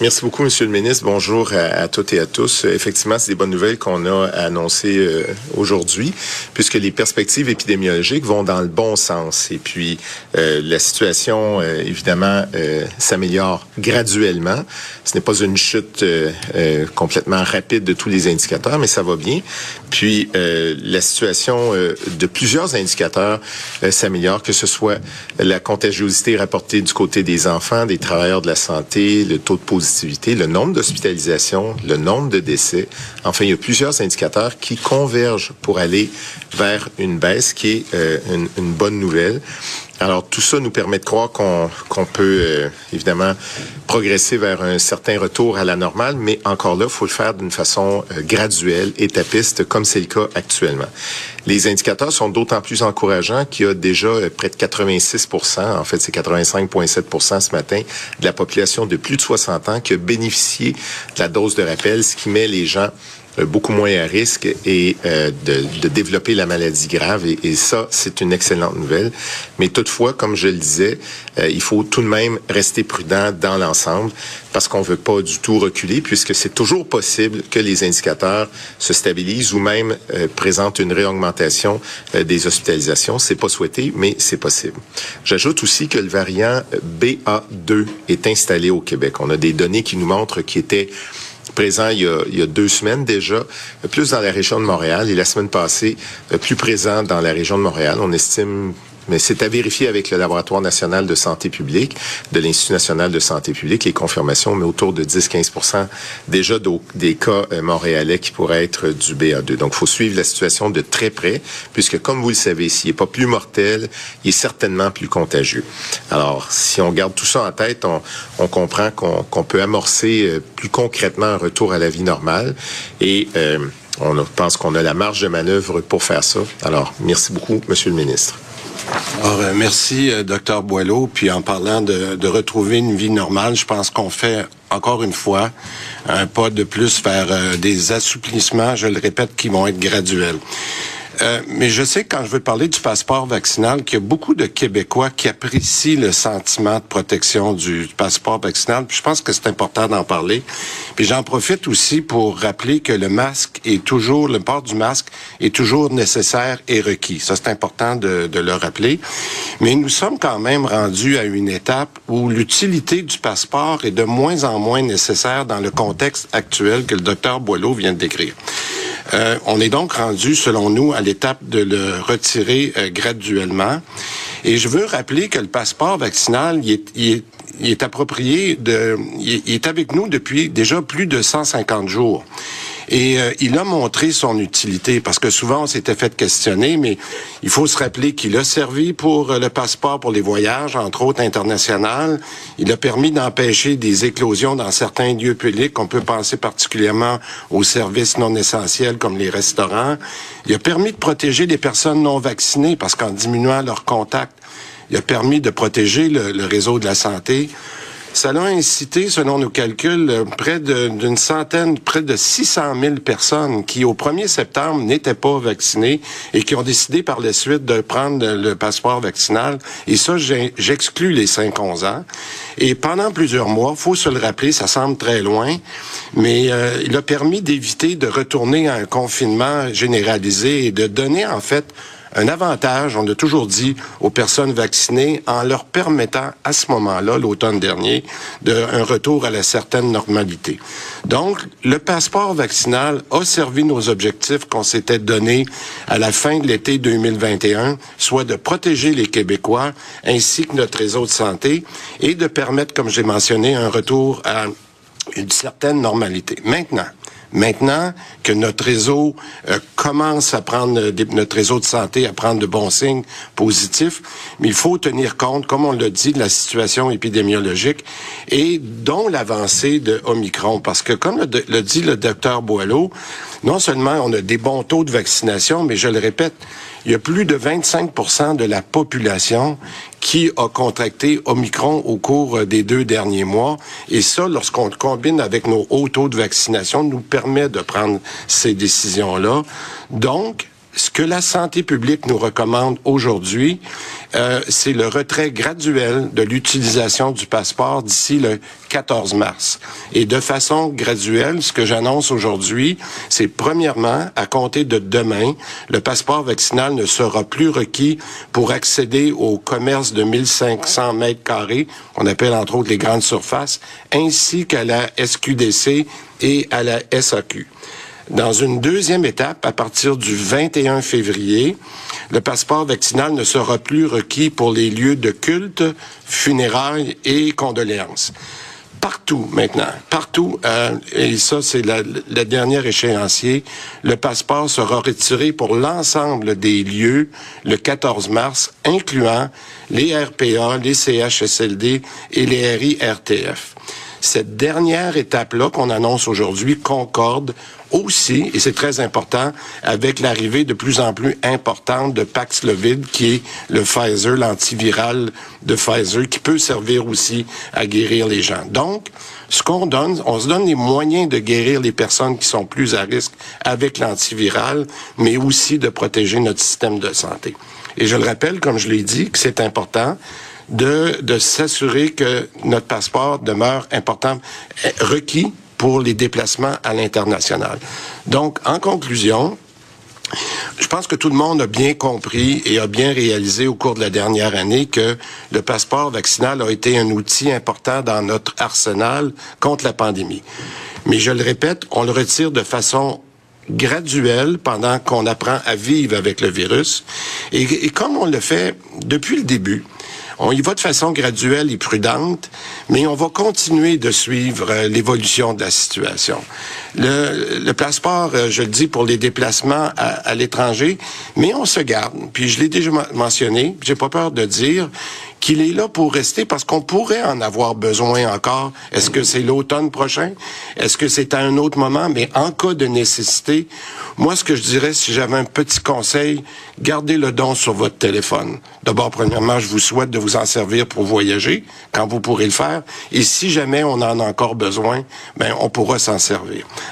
Merci beaucoup, Monsieur le ministre. Bonjour à, toutes et à tous. Effectivement, c'est des bonnes nouvelles qu'on a annoncées euh, aujourd'hui, puisque les perspectives épidémiologiques vont dans le bon sens. Et puis, euh, la situation, euh, évidemment, s'améliore graduellement. Ce n'est pas une chute complètement rapide de tous les indicateurs, mais ça va bien. Puis, la situation de plusieurs indicateurs s'améliore, que ce soit la contagiosité rapportée du côté des enfants, des travailleurs de la santé, le taux de positivité, le nombre d'hospitalisations, le nombre de décès. Enfin, il y a plusieurs indicateurs qui convergent pour aller vers une baisse qui est euh, une, une, bonne nouvelle. Alors tout ça nous permet de croire qu'on peut euh, évidemment progresser vers un certain retour à la normale, mais encore là, faut le faire d'une façon euh, graduelle, étapiste, comme c'est le cas actuellement. Les indicateurs sont d'autant plus encourageants qu'il y a déjà euh, près de 86% en fait c'est 85,7% ce matin, de la population de plus de 60 ans qui a bénéficié de la dose de rappel, ce qui met les gens beaucoup moins à risque et euh, de, de, développer la maladie grave. Et, et ça, c'est une excellente nouvelle. Mais toutefois, comme je le disais, euh, il faut tout de même rester prudent dans l'ensemble parce qu'on veut pas du tout reculer puisque c'est toujours possible que les indicateurs se stabilisent ou même présentent une réaugmentation des hospitalisations. C'est pas souhaité, mais c'est possible. J'ajoute aussi que le variant BA2 est installé au Québec. On a des données qui nous montrent qu'il était présent il y, a, il y, a, deux semaines déjà, plus dans la région de Montréal et la semaine passée, plus présent dans la région de Montréal. On estime mais c'est à vérifier avec le Laboratoire national de santé publique, de l'Institut national de santé publique, les confirmations, mais autour de 10-15% déjà des cas euh, montréalais qui pourraient être du BA2. Donc, il faut suivre la situation de très près, puisque, comme vous le savez, s'il n'est pas plus mortel, il est certainement plus contagieux. Alors, si on garde tout ça en tête, on, comprend qu'on peut amorcer euh, plus concrètement un retour à la vie normale et euh, on pense qu'on a la marge de manœuvre pour faire ça. Alors, merci beaucoup, Monsieur le ministre. Alors, euh, merci, euh, docteur Boileau. Puis en parlant de, retrouver une vie normale, je pense qu'on fait encore une fois un pas de plus vers euh, des assouplissements, je le répète, qui vont être graduels. Euh, mais je sais quand je veux parler du passeport vaccinal qu'il y a beaucoup de Québécois qui apprécient le sentiment de protection du passeport vaccinal. Je pense que c'est important d'en parler. Puis j'en profite aussi pour rappeler que le masque est toujours, le port du masque est toujours nécessaire et requis. Ça, c'est important de, de le rappeler. Mais nous sommes quand même rendus à une étape où l'utilité du passeport est de moins en moins nécessaire dans le contexte actuel que le docteur Boileau vient de décrire. Euh, on est donc rendu, selon nous, à l'étape de le retirer euh, graduellement. Et je veux rappeler que le passeport vaccinal, il est, il est, il est approprié de, il est avec nous depuis déjà plus de 150 jours. Et euh, il a montré son utilité parce que souvent on s'était fait questionner, mais il faut se rappeler qu'il a servi pour euh, le passeport pour les voyages, entre autres international. Il a permis d'empêcher des éclosions dans certains lieux publics. On peut penser particulièrement aux services non essentiels comme les restaurants. Il a permis de protéger les personnes non vaccinées parce qu'en diminuant leur contact, il a permis de protéger le, réseau de la santé. Ça a incité, selon nos calculs, euh, près d'une centaine, près de 600 000 personnes qui, au 1er septembre, n'étaient pas vaccinées et qui ont décidé par la suite de prendre le passeport vaccinal. Et ça, j'exclus les 5-11 ans. Et pendant plusieurs mois, faut se le rappeler, ça semble très loin, mais euh, il a permis d'éviter de retourner à un confinement généralisé et de donner, en fait, un avantage, on l'a toujours dit, aux personnes vaccinées en leur permettant à ce moment-là, l'automne dernier, de, un retour à la certaine normalité. Donc, le passeport vaccinal a servi nos objectifs qu'on s'était donnés à la fin de l'été 2021, soit de protéger les Québécois ainsi que notre réseau de santé et de permettre, comme j'ai mentionné, un retour à une certaine normalité. Maintenant, Maintenant que notre réseau euh, commence à prendre notre réseau de santé à prendre de bons signes positifs, mais il faut tenir compte, comme on l'a dit, de la situation épidémiologique et dont l'avancée de Omicron, parce que comme le, dit le docteur Boileau, non seulement on a des bons taux de vaccination, mais je le répète, il y a plus de 25% de la population qui a contracté Omicron au cours des deux derniers mois. Et ça, lorsqu'on le combine avec nos hauts taux de vaccination, nous de prendre ces décisions-là. Donc, ce que la santé publique nous recommande aujourd'hui, euh, c'est le retrait graduel de l'utilisation du passeport d'ici le 14 mars. Et de façon graduelle, ce que j'annonce aujourd'hui, c'est premièrement, à compter de demain, le passeport vaccinal ne sera plus requis pour accéder au commerce de 1500 mètres carrés, qu'on appelle entre autres les grandes surfaces, ainsi qu'à la SQDC et à la SAQ. Dans une deuxième étape, à partir du 21 février, le passeport vaccinal ne sera plus requis pour les lieux de culte, funérailles et condoléances. Partout maintenant, partout, euh, et ça c'est la, dernière échéancier, le passeport sera retiré pour l'ensemble des lieux le 14 mars, incluant les RPA, les CHSLD et les RIRTF. Cette dernière étape-là qu'on annonce aujourd'hui concorde aussi, et c'est très important, avec l'arrivée de plus en plus importante de Paxlovid, qui est le Pfizer, l'antiviral de Pfizer, qui peut servir aussi à guérir les gens. Donc, ce qu'on donne, on se donne les moyens de guérir les personnes qui sont plus à risque avec l'antiviral, mais aussi de protéger notre système de santé. Et je le rappelle, comme je l'ai dit, que c'est important de, de s'assurer que notre passeport demeure important, requis pour les déplacements à l'international. Donc, en conclusion, je pense que tout le monde a bien compris et a bien réalisé au cours de la dernière année que le passeport vaccinal a été un outil important dans notre arsenal contre la pandémie. Mais je le répète, on le retire de façon graduelle pendant qu'on apprend à vivre avec le virus. Et, et comme on le fait depuis le début, on y va de façon graduelle et prudente, mais on va continuer de suivre euh, l'évolution de la situation. Le, le, passeport, euh, je le dis, pour les déplacements à, à l'étranger, mais on se garde. Puis je l'ai déjà mentionné, j'ai pas peur de dire qu'il est là pour rester parce qu'on pourrait en avoir besoin encore. Est-ce que c'est l'automne prochain? Est-ce que c'est à un autre moment? Mais en cas de nécessité, moi, ce que je dirais, si j'avais un petit conseil, gardez le don sur votre téléphone. D'abord, premièrement, je vous souhaite de vous en servir pour voyager quand vous pourrez le faire. Et si jamais on en a encore besoin, ben, on pourra s'en servir.